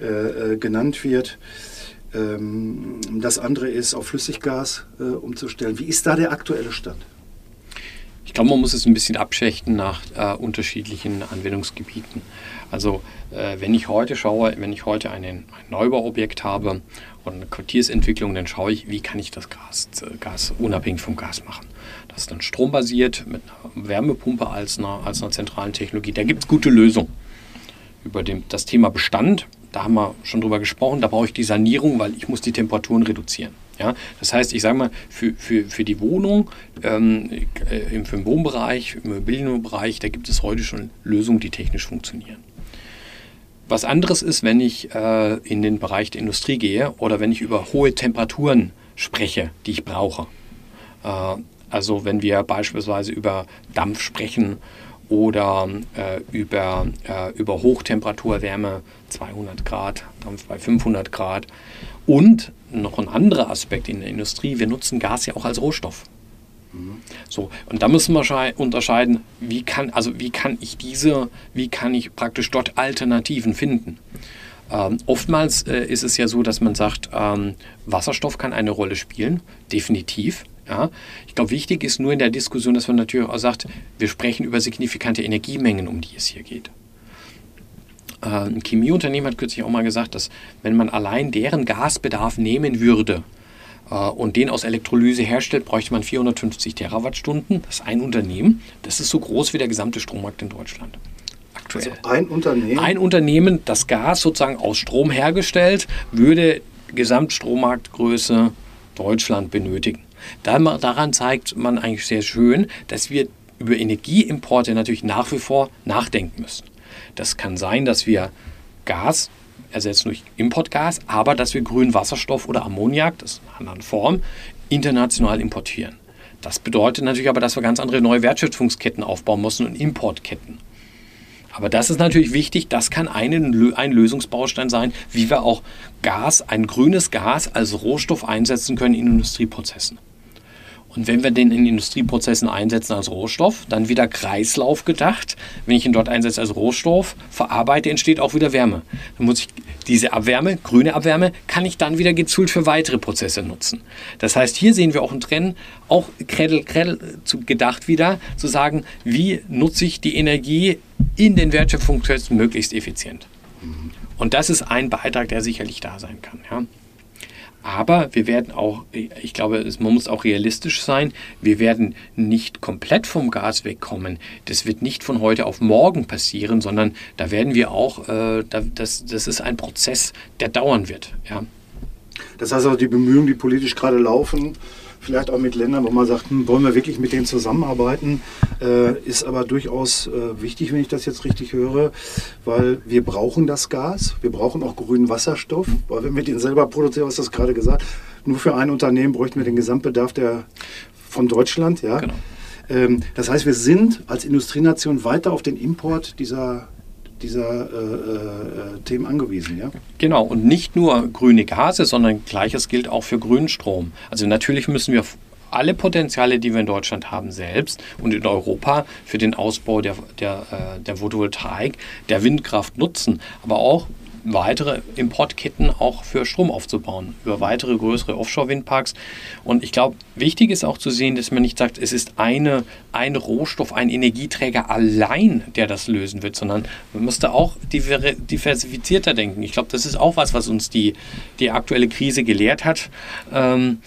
äh, äh genannt wird. Ähm, das andere ist, auf Flüssiggas äh, umzustellen. Wie ist da der aktuelle Stand? Ich glaube, man muss es ein bisschen abschächten nach äh, unterschiedlichen Anwendungsgebieten. Also äh, wenn ich heute schaue, wenn ich heute einen, ein Neubauobjekt habe und eine Quartiersentwicklung, dann schaue ich, wie kann ich das Gas, äh, Gas unabhängig vom Gas machen. Das ist dann strombasiert mit einer Wärmepumpe als einer, als einer zentralen Technologie. Da gibt es gute Lösungen. Über dem, das Thema Bestand da haben wir schon drüber gesprochen, da brauche ich die Sanierung, weil ich muss die Temperaturen reduzieren. Ja? Das heißt, ich sage mal, für, für, für die Wohnung, ähm, äh, für den Wohnbereich, im Immobilienbereich, da gibt es heute schon Lösungen, die technisch funktionieren. Was anderes ist, wenn ich äh, in den Bereich der Industrie gehe oder wenn ich über hohe Temperaturen spreche, die ich brauche. Äh, also wenn wir beispielsweise über Dampf sprechen oder äh, über, äh, über Hochtemperaturwärme 200 Grad, Dampf bei 500 Grad. Und noch ein anderer Aspekt in der Industrie, wir nutzen Gas ja auch als Rohstoff. So, und da müssen wir unterscheiden, wie kann, also wie kann ich diese, wie kann ich praktisch dort Alternativen finden. Ähm, oftmals äh, ist es ja so, dass man sagt, ähm, Wasserstoff kann eine Rolle spielen, definitiv. Ja. Ich glaube, wichtig ist nur in der Diskussion, dass man natürlich auch sagt, wir sprechen über signifikante Energiemengen, um die es hier geht. Äh, ein Chemieunternehmen hat kürzlich auch mal gesagt, dass wenn man allein deren Gasbedarf nehmen würde, äh, und den aus Elektrolyse herstellt, bräuchte man 450 Terawattstunden. Das ist ein Unternehmen. Das ist so groß wie der gesamte Strommarkt in Deutschland. Aktuell. Also ein Unternehmen? Ein Unternehmen, das Gas sozusagen aus Strom hergestellt, würde Gesamtstrommarktgröße Deutschland benötigen. Daran zeigt man eigentlich sehr schön, dass wir über Energieimporte natürlich nach wie vor nachdenken müssen. Das kann sein, dass wir Gas ersetzen durch Importgas, aber dass wir grünen Wasserstoff oder Ammoniak, das ist in einer anderen Form, international importieren. Das bedeutet natürlich aber, dass wir ganz andere neue Wertschöpfungsketten aufbauen müssen und Importketten. Aber das ist natürlich wichtig, das kann ein, ein Lösungsbaustein sein, wie wir auch Gas, ein grünes Gas als Rohstoff einsetzen können in Industrieprozessen. Und wenn wir den in Industrieprozessen einsetzen als Rohstoff, dann wieder Kreislauf gedacht. Wenn ich ihn dort einsetze als Rohstoff, verarbeite, entsteht auch wieder Wärme. Dann muss ich diese Abwärme, grüne Abwärme, kann ich dann wieder gezielt für weitere Prozesse nutzen. Das heißt, hier sehen wir auch einen Trend, auch Kredel, Kredel gedacht wieder, zu sagen, wie nutze ich die Energie in den Wertschöpfungsprozessen möglichst effizient. Und das ist ein Beitrag, der sicherlich da sein kann. Ja. Aber wir werden auch, ich glaube, man muss auch realistisch sein, wir werden nicht komplett vom Gas wegkommen. Das wird nicht von heute auf morgen passieren, sondern da werden wir auch, äh, das, ist ein Prozess, der dauern wird. Das heißt also, die Bemühungen, die politisch gerade laufen, vielleicht auch mit Ländern, wo man sagt, hm, wollen wir wirklich mit denen zusammenarbeiten, äh, ist aber durchaus äh, wichtig, wenn ich das jetzt richtig höre, weil wir brauchen das Gas, wir brauchen auch grünen Wasserstoff, weil wenn wir den selber produzieren, hast du das gerade gesagt, nur für ein Unternehmen bräuchten wir den Gesamtbedarf der, von Deutschland. Ja? Genau. Ähm, das heißt, wir sind als Industrienation weiter auf den Import dieser dieser äh, äh, Themen angewiesen. Ja? Genau, und nicht nur grüne Gase, sondern gleiches gilt auch für Grünstrom. Also natürlich müssen wir alle Potenziale, die wir in Deutschland haben, selbst und in Europa für den Ausbau der, der, äh, der Photovoltaik, der Windkraft nutzen, aber auch weitere Importketten auch für Strom aufzubauen, über weitere größere Offshore-Windparks. Und ich glaube, wichtig ist auch zu sehen, dass man nicht sagt, es ist eine, ein Rohstoff, ein Energieträger allein, der das lösen wird, sondern man müsste auch diversifizierter denken. Ich glaube, das ist auch was, was uns die, die aktuelle Krise gelehrt hat. Ähm,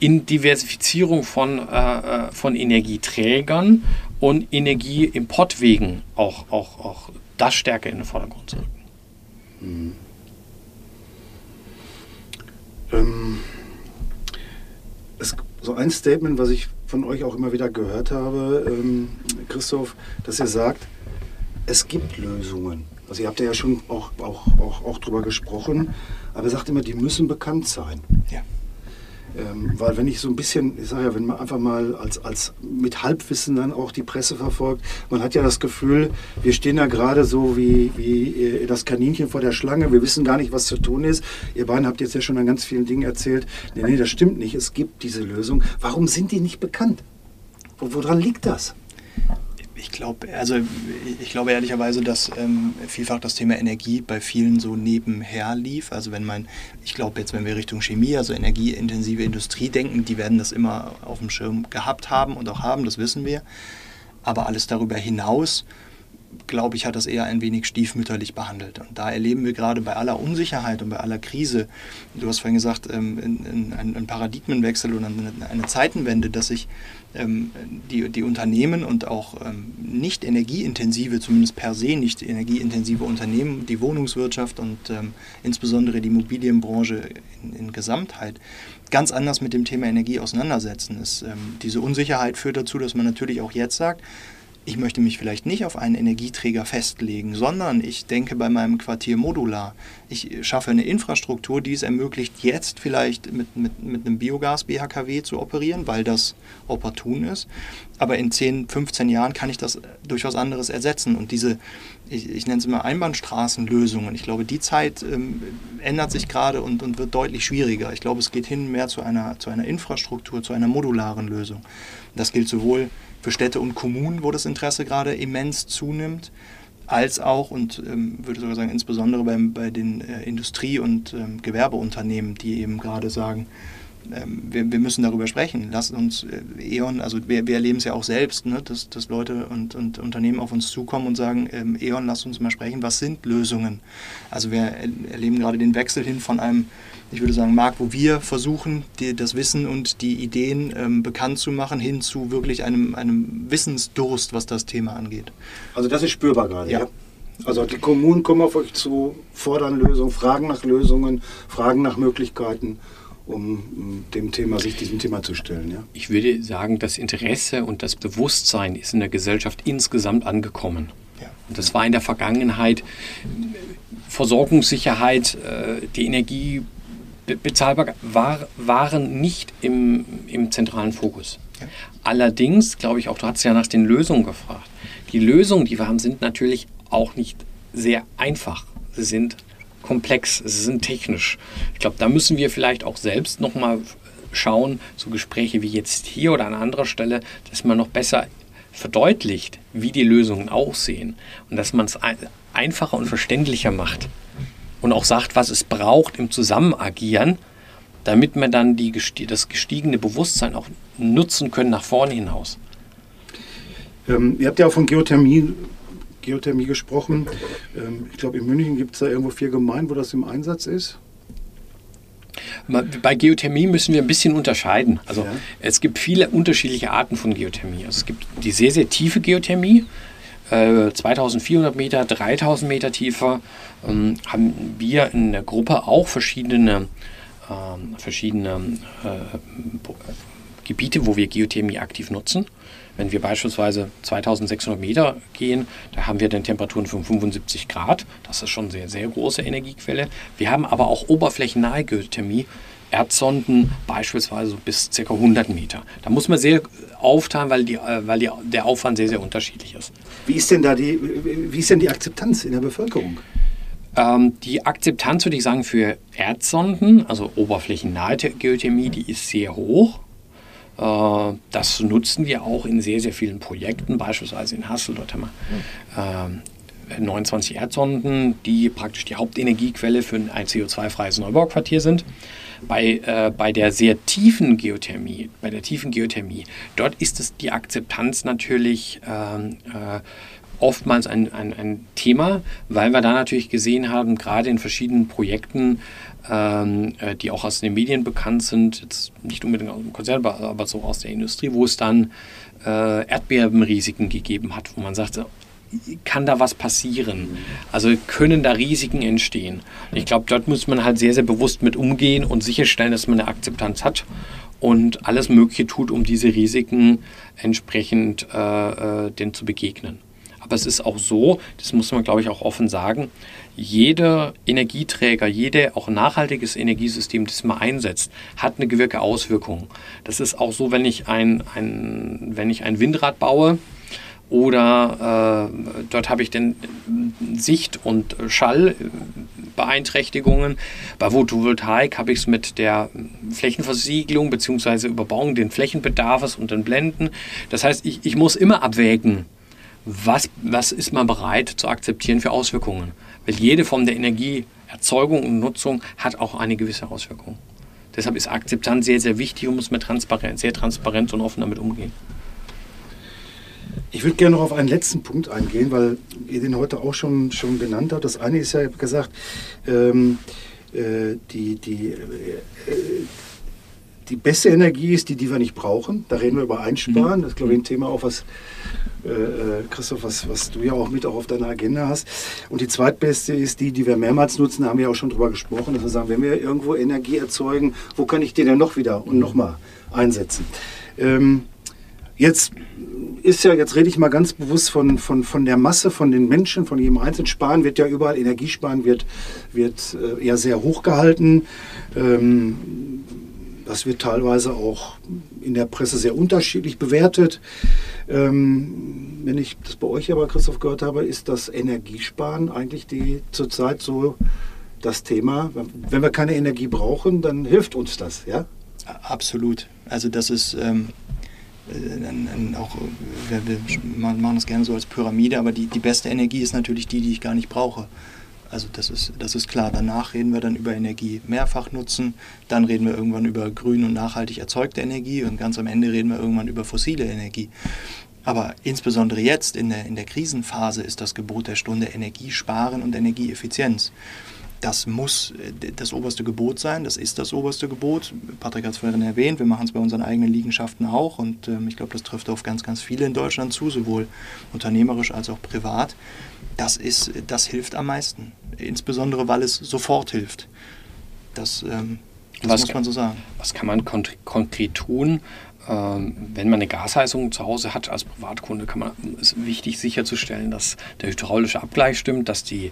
in Diversifizierung von, äh, äh von Energieträgern und Energieimportwegen auch, auch, auch das stärker in den Vordergrund zu rücken. Mhm. Ähm, es, so ein Statement, was ich von euch auch immer wieder gehört habe, ähm, Christoph, dass ihr sagt, es gibt Lösungen. Also ihr habt ja schon auch, auch, auch, auch drüber gesprochen, aber ihr sagt immer, die müssen bekannt sein. Ja. Ähm, weil wenn ich so ein bisschen, ich sage ja, wenn man einfach mal als, als mit Halbwissen dann auch die Presse verfolgt, man hat ja das Gefühl, wir stehen da gerade so wie, wie das Kaninchen vor der Schlange, wir wissen gar nicht, was zu tun ist. Ihr beiden habt jetzt ja schon an ganz vielen Dingen erzählt. Nee, nee, das stimmt nicht, es gibt diese Lösung. Warum sind die nicht bekannt? Woran liegt das? Ich glaube, also ich glaube ehrlicherweise, dass ähm, vielfach das Thema Energie bei vielen so nebenher lief. Also wenn man, ich glaube jetzt, wenn wir Richtung Chemie, also energieintensive Industrie denken, die werden das immer auf dem Schirm gehabt haben und auch haben, das wissen wir. Aber alles darüber hinaus glaube ich, hat das eher ein wenig stiefmütterlich behandelt. Und da erleben wir gerade bei aller Unsicherheit und bei aller Krise, du hast vorhin gesagt, ähm, einen Paradigmenwechsel und eine Zeitenwende, dass sich ähm, die, die Unternehmen und auch ähm, nicht energieintensive, zumindest per se nicht energieintensive Unternehmen, die Wohnungswirtschaft und insbesondere die Immobilienbranche in, in, Gesamtheit ganz anders mit dem Thema Energie auseinandersetzen. Es, diese Unsicherheit führt dazu, dass man natürlich auch jetzt sagt, ich möchte mich vielleicht nicht auf einen Energieträger festlegen, sondern ich denke bei meinem Quartier modular. Ich schaffe eine Infrastruktur, die es ermöglicht, jetzt vielleicht mit, mit, mit einem Biogas-BHKW zu operieren, weil das opportun ist. Aber in 10, 15 Jahren kann ich das durch was anderes ersetzen. Und diese, ich, ich nenne es immer Einbahnstraßenlösungen, ich glaube, die Zeit ähm, ändert sich gerade und, und wird deutlich schwieriger. Ich glaube, es geht hin mehr zu einer, zu einer Infrastruktur, zu einer modularen Lösung. Das gilt sowohl für Städte und Kommunen, wo das Interesse gerade immens zunimmt, als auch und ähm, würde sogar sagen insbesondere beim, bei den äh, Industrie- und ähm, Gewerbeunternehmen, die eben gerade sagen, ähm, wir, wir, müssen darüber sprechen. Lasst uns äh, E.ON, also wir, wir erleben es ja auch selbst, ne, dass, dass Leute und, und Unternehmen auf uns zukommen und sagen, ähm, E.ON, lasst uns mal sprechen, was sind Lösungen? Also wir erleben gerade den Wechsel hin von einem, ich würde sagen, Markt, wo wir versuchen, die, das Wissen und die Ideen ähm, bekannt zu machen, hin zu wirklich einem, einem Wissensdurst, was das Thema angeht. Also das ist spürbar gerade, ja? ja? Also die Kommunen kommen auf euch zu, fordern Lösungen, fragen nach Lösungen, fragen nach Möglichkeiten um dem Thema, sich diesem Thema zu stellen. Ja? Ich würde sagen, das Interesse und das Bewusstsein ist in der Gesellschaft insgesamt angekommen. Ja. Und das war in der Vergangenheit Versorgungssicherheit, äh, die Energie bezahlbar war, waren nicht im, im zentralen Fokus. Ja. Allerdings, glaube ich auch, du hast ja nach den Lösungen gefragt. Die Lösungen, die wir haben, sind natürlich auch nicht sehr einfach. Sie sind komplex, sie sind technisch. Ich glaube, da müssen wir vielleicht auch selbst nochmal schauen, so Gespräche wie jetzt hier oder an anderer Stelle, dass man noch besser verdeutlicht, wie die Lösungen aussehen und dass man es einfacher und verständlicher macht und auch sagt, was es braucht im Zusammenagieren, damit wir dann die, das gestiegene Bewusstsein auch nutzen können nach vorne hinaus. Ähm, ihr habt ja auch von Geothermie Geothermie gesprochen. Ähm, ich glaube, in München gibt es da irgendwo vier Gemeinden, wo das im Einsatz ist. Bei Geothermie müssen wir ein bisschen unterscheiden. Also ja. es gibt viele unterschiedliche Arten von Geothermie. Also es gibt die sehr, sehr tiefe Geothermie, äh, 2400 Meter, 3000 Meter tiefer. Ähm, haben wir in der Gruppe auch verschiedene, ähm, verschiedene äh, Gebiete, wo wir Geothermie aktiv nutzen. Wenn wir beispielsweise 2600 Meter gehen, da haben wir dann Temperaturen von 75 Grad. Das ist schon eine sehr, sehr große Energiequelle. Wir haben aber auch oberflächennahe Geothermie. Erdsonden beispielsweise bis ca. 100 Meter. Da muss man sehr aufteilen, weil, die, äh, weil die, der Aufwand sehr, sehr unterschiedlich ist. Wie ist denn da die, wie ist denn die Akzeptanz in der Bevölkerung? Ähm, die Akzeptanz, würde ich sagen, für Erdsonden, also oberflächennahe Geothermie, die ist sehr hoch. Äh, das nutzen wir auch in sehr, sehr vielen Projekten, beispielsweise in Hassel. Dort haben wir 29 ähm, Erdsonden, die praktisch die Hauptenergiequelle für ein CO2-freies Neubauquartier sind. Bei, äh, bei der sehr tiefen Geothermie, bei der tiefen Geothermie, dort ist es die Akzeptanz natürlich ähm, äh, oftmals ein, ein, ein Thema, weil wir da natürlich gesehen haben, gerade in verschiedenen Projekten, ähm, äh, die auch aus den Medien bekannt sind, jetzt nicht unbedingt aus dem Konzern, aber so aus der Industrie, wo es dann äh, Erdbebenrisiken gegeben hat, wo man sagte, kann da was passieren? Also können da Risiken entstehen? Ich glaube, dort muss man halt sehr, sehr bewusst mit umgehen und sicherstellen, dass man eine Akzeptanz hat und alles Mögliche tut, um diese Risiken entsprechend äh, äh, denn zu begegnen. Aber es ist auch so, das muss man, glaube ich, auch offen sagen, jeder Energieträger, jede auch nachhaltiges Energiesystem, das man einsetzt, hat eine gewirke Auswirkung. Das ist auch so, wenn ich ein, ein, wenn ich ein Windrad baue, oder äh, dort habe ich dann Sicht- und Schallbeeinträchtigungen. Bei Photovoltaik habe ich es mit der Flächenversiegelung bzw. Überbauung den Flächenbedarfs und den Blenden. Das heißt, ich, ich muss immer abwägen, was, was ist man bereit zu akzeptieren für Auswirkungen? Weil jede Form der Energieerzeugung und Nutzung hat auch eine gewisse Auswirkung. Deshalb ist Akzeptanz sehr, sehr wichtig und muss man transparent, sehr transparent und offen damit umgehen. Ich würde gerne noch auf einen letzten Punkt eingehen, weil ihr den heute auch schon, schon genannt habt. Das eine ist ja gesagt, ähm, äh, die, die, äh, die beste Energie ist die, die wir nicht brauchen. Da reden wir über Einsparen. Das ist, glaube ich, ein Thema auch, was äh, äh, Christoph, was, was du ja auch mit auch auf deiner Agenda hast. Und die zweitbeste ist die, die wir mehrmals nutzen, da haben wir ja auch schon drüber gesprochen, dass wir sagen, wenn wir irgendwo Energie erzeugen, wo kann ich die denn noch wieder und nochmal einsetzen? Ähm, jetzt ist ja, jetzt rede ich mal ganz bewusst von, von, von der Masse, von den Menschen, von jedem Einzelnen. Sparen wird ja überall, Energiesparen wird, wird äh, eher sehr hoch gehalten. Ähm, das wird teilweise auch in der Presse sehr unterschiedlich bewertet. Ähm, wenn ich das bei euch aber, Christoph, gehört habe, ist das Energiesparen eigentlich die zurzeit so das Thema. Wenn wir keine Energie brauchen, dann hilft uns das, ja? Absolut. Also das ist ähm, äh, auch, wir, wir, machen das gerne so als Pyramide, aber die, die beste Energie ist natürlich die, die ich gar nicht brauche. Also das ist, das ist klar. Danach reden wir dann über Energie mehrfach nutzen, dann reden wir irgendwann über grün und nachhaltig erzeugte Energie und ganz am Ende reden wir irgendwann über fossile Energie. Aber insbesondere jetzt in der, in der Krisenphase ist das Gebot der Stunde Energie sparen und Energieeffizienz das muss äh, das oberste Gebot sein, das ist das oberste Gebot. Patrick hat es vorhin erwähnt, wir machen es bei unseren eigenen Liegenschaften auch und ähm, ich glaube, das trifft auf ganz, ganz viele in Deutschland zu, sowohl unternehmerisch als auch privat. Das, ist, das hilft am meisten, insbesondere weil es sofort hilft. Das, ähm, das was muss man so sagen. Was kann man konkret tun? Ähm, wenn man eine Gasheizung zu Hause hat als Privatkunde, kann man, ist wichtig sicherzustellen, dass der hydraulische Abgleich stimmt, dass die,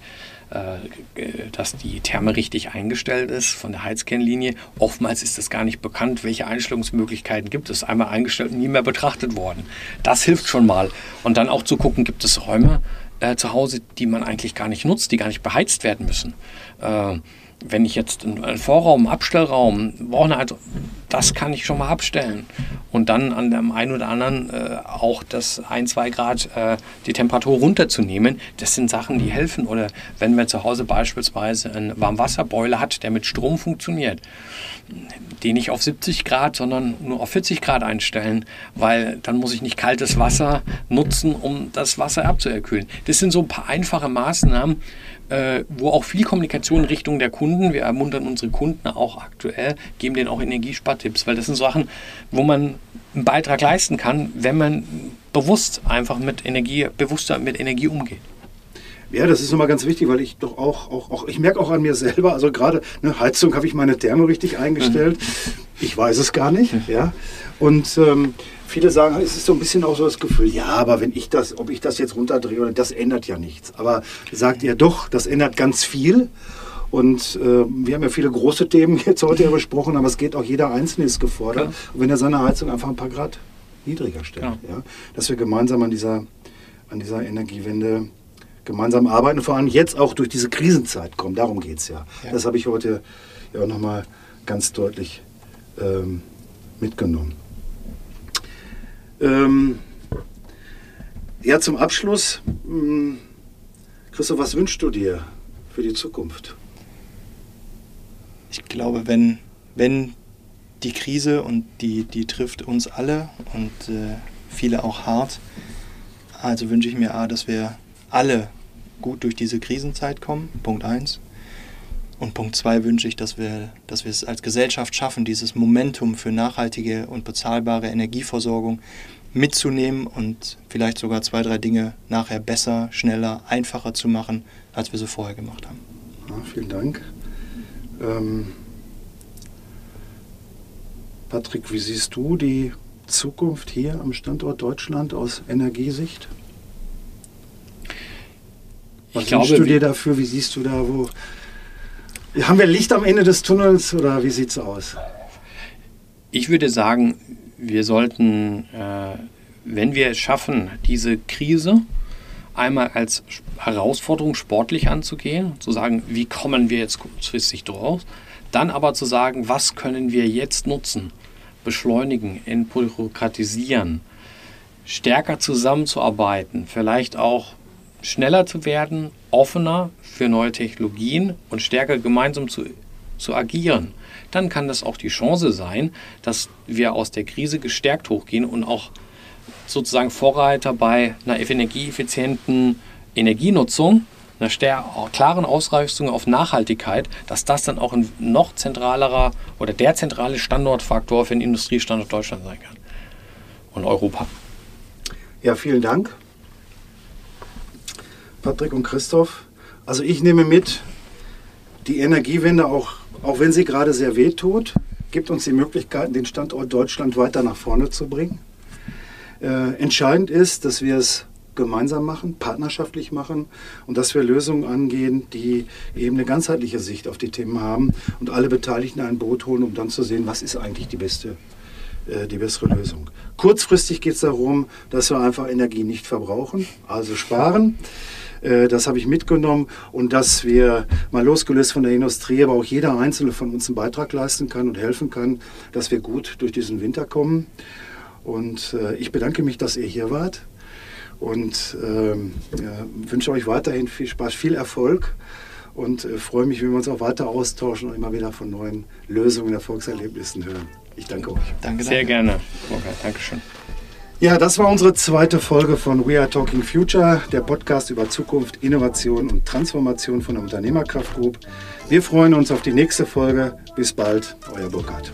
äh, dass die Therme richtig eingestellt ist von der Heizkennlinie. Oftmals ist es gar nicht bekannt, welche Einstellungsmöglichkeiten gibt es. Einmal eingestellt und nie mehr betrachtet worden. Das hilft schon mal. Und dann auch zu gucken, gibt es Räume äh, zu Hause, die man eigentlich gar nicht nutzt, die gar nicht beheizt werden müssen. Äh, wenn ich jetzt einen Vorraum, einen Abstellraum brauche, also das kann ich schon mal abstellen. Und dann an dem einen oder anderen äh, auch das 1, 2 Grad äh, die Temperatur runterzunehmen. Das sind Sachen, die helfen. Oder wenn man zu Hause beispielsweise einen Warmwasserboiler hat, der mit Strom funktioniert, den nicht auf 70 Grad, sondern nur auf 40 Grad einstellen, weil dann muss ich nicht kaltes Wasser nutzen, um das Wasser abzuerkühlen. Das sind so ein paar einfache Maßnahmen, äh, wo auch viel Kommunikation Richtung der Kunden, wir ermuntern unsere Kunden auch aktuell, geben denen auch Energiespartipps, weil das sind Sachen, wo man einen Beitrag leisten kann, wenn man bewusst einfach mit Energie, bewusster mit Energie umgeht. Ja, das ist nochmal ganz wichtig, weil ich doch auch, auch, auch ich merke auch an mir selber, also gerade eine Heizung habe ich meine Therme richtig eingestellt. Mhm. Ich weiß es gar nicht, ja. Und ähm, viele sagen, es ist so ein bisschen auch so das Gefühl, ja, aber wenn ich das, ob ich das jetzt runterdrehe oder das ändert ja nichts. Aber sagt ihr doch, das ändert ganz viel. Und äh, wir haben ja viele große Themen jetzt heute besprochen, aber es geht auch jeder Einzelne ist gefordert. Und wenn er seine Heizung einfach ein paar Grad niedriger stellt, ja. ja dass wir gemeinsam an dieser, an dieser Energiewende gemeinsam arbeiten und vor allem jetzt auch durch diese Krisenzeit kommen. Darum geht es ja. ja. Das habe ich heute ja auch nochmal ganz deutlich ähm, mitgenommen. Ähm, ja, zum Abschluss, hm, Christoph, was wünschst du dir für die Zukunft? Ich glaube, wenn, wenn die Krise und die, die trifft uns alle und äh, viele auch hart, also wünsche ich mir A, dass wir alle gut durch diese Krisenzeit kommen, Punkt 1. Und Punkt 2 wünsche ich, dass wir, dass wir es als Gesellschaft schaffen, dieses Momentum für nachhaltige und bezahlbare Energieversorgung mitzunehmen und vielleicht sogar zwei, drei Dinge nachher besser, schneller, einfacher zu machen, als wir sie vorher gemacht haben. Ja, vielen Dank. Ähm, Patrick, wie siehst du die Zukunft hier am Standort Deutschland aus Energiesicht? Was ich glaube, du dir dafür? Wie siehst du da, wo haben wir Licht am Ende des Tunnels oder wie sieht es aus? Ich würde sagen, wir sollten, äh, wenn wir es schaffen, diese Krise einmal als Herausforderung sportlich anzugehen, zu sagen, wie kommen wir jetzt kurzfristig drauf, dann aber zu sagen, was können wir jetzt nutzen, beschleunigen, entbürokratisieren, stärker zusammenzuarbeiten, vielleicht auch schneller zu werden, offener für neue Technologien und stärker gemeinsam zu, zu agieren, dann kann das auch die Chance sein, dass wir aus der Krise gestärkt hochgehen und auch sozusagen Vorreiter bei einer energieeffizienten Energienutzung, einer klaren Ausrichtung auf Nachhaltigkeit, dass das dann auch ein noch zentralerer oder der zentrale Standortfaktor für den Industriestandort Deutschland sein kann und Europa. Ja, vielen Dank. Patrick und Christoph. Also ich nehme mit, die Energiewende, auch, auch wenn sie gerade sehr weh tut, gibt uns die Möglichkeit, den Standort Deutschland weiter nach vorne zu bringen. Äh, entscheidend ist, dass wir es gemeinsam machen, partnerschaftlich machen und dass wir Lösungen angehen, die eben eine ganzheitliche Sicht auf die Themen haben und alle Beteiligten ein Boot holen, um dann zu sehen, was ist eigentlich die beste, äh, die bessere Lösung. Kurzfristig geht es darum, dass wir einfach Energie nicht verbrauchen, also sparen. Äh, das habe ich mitgenommen und dass wir mal losgelöst von der Industrie, aber auch jeder Einzelne von uns einen Beitrag leisten kann und helfen kann, dass wir gut durch diesen Winter kommen. Und äh, ich bedanke mich, dass ihr hier wart und ähm, wünsche euch weiterhin viel Spaß, viel Erfolg und äh, freue mich, wenn wir uns auch weiter austauschen und immer wieder von neuen Lösungen, Erfolgserlebnissen hören. Ich danke euch. Danke, danke. Sehr gerne, Burkhard. Dankeschön. Ja, das war unsere zweite Folge von We Are Talking Future, der Podcast über Zukunft, Innovation und Transformation von der Unternehmerkraft Group. Wir freuen uns auf die nächste Folge. Bis bald, euer Burkhard.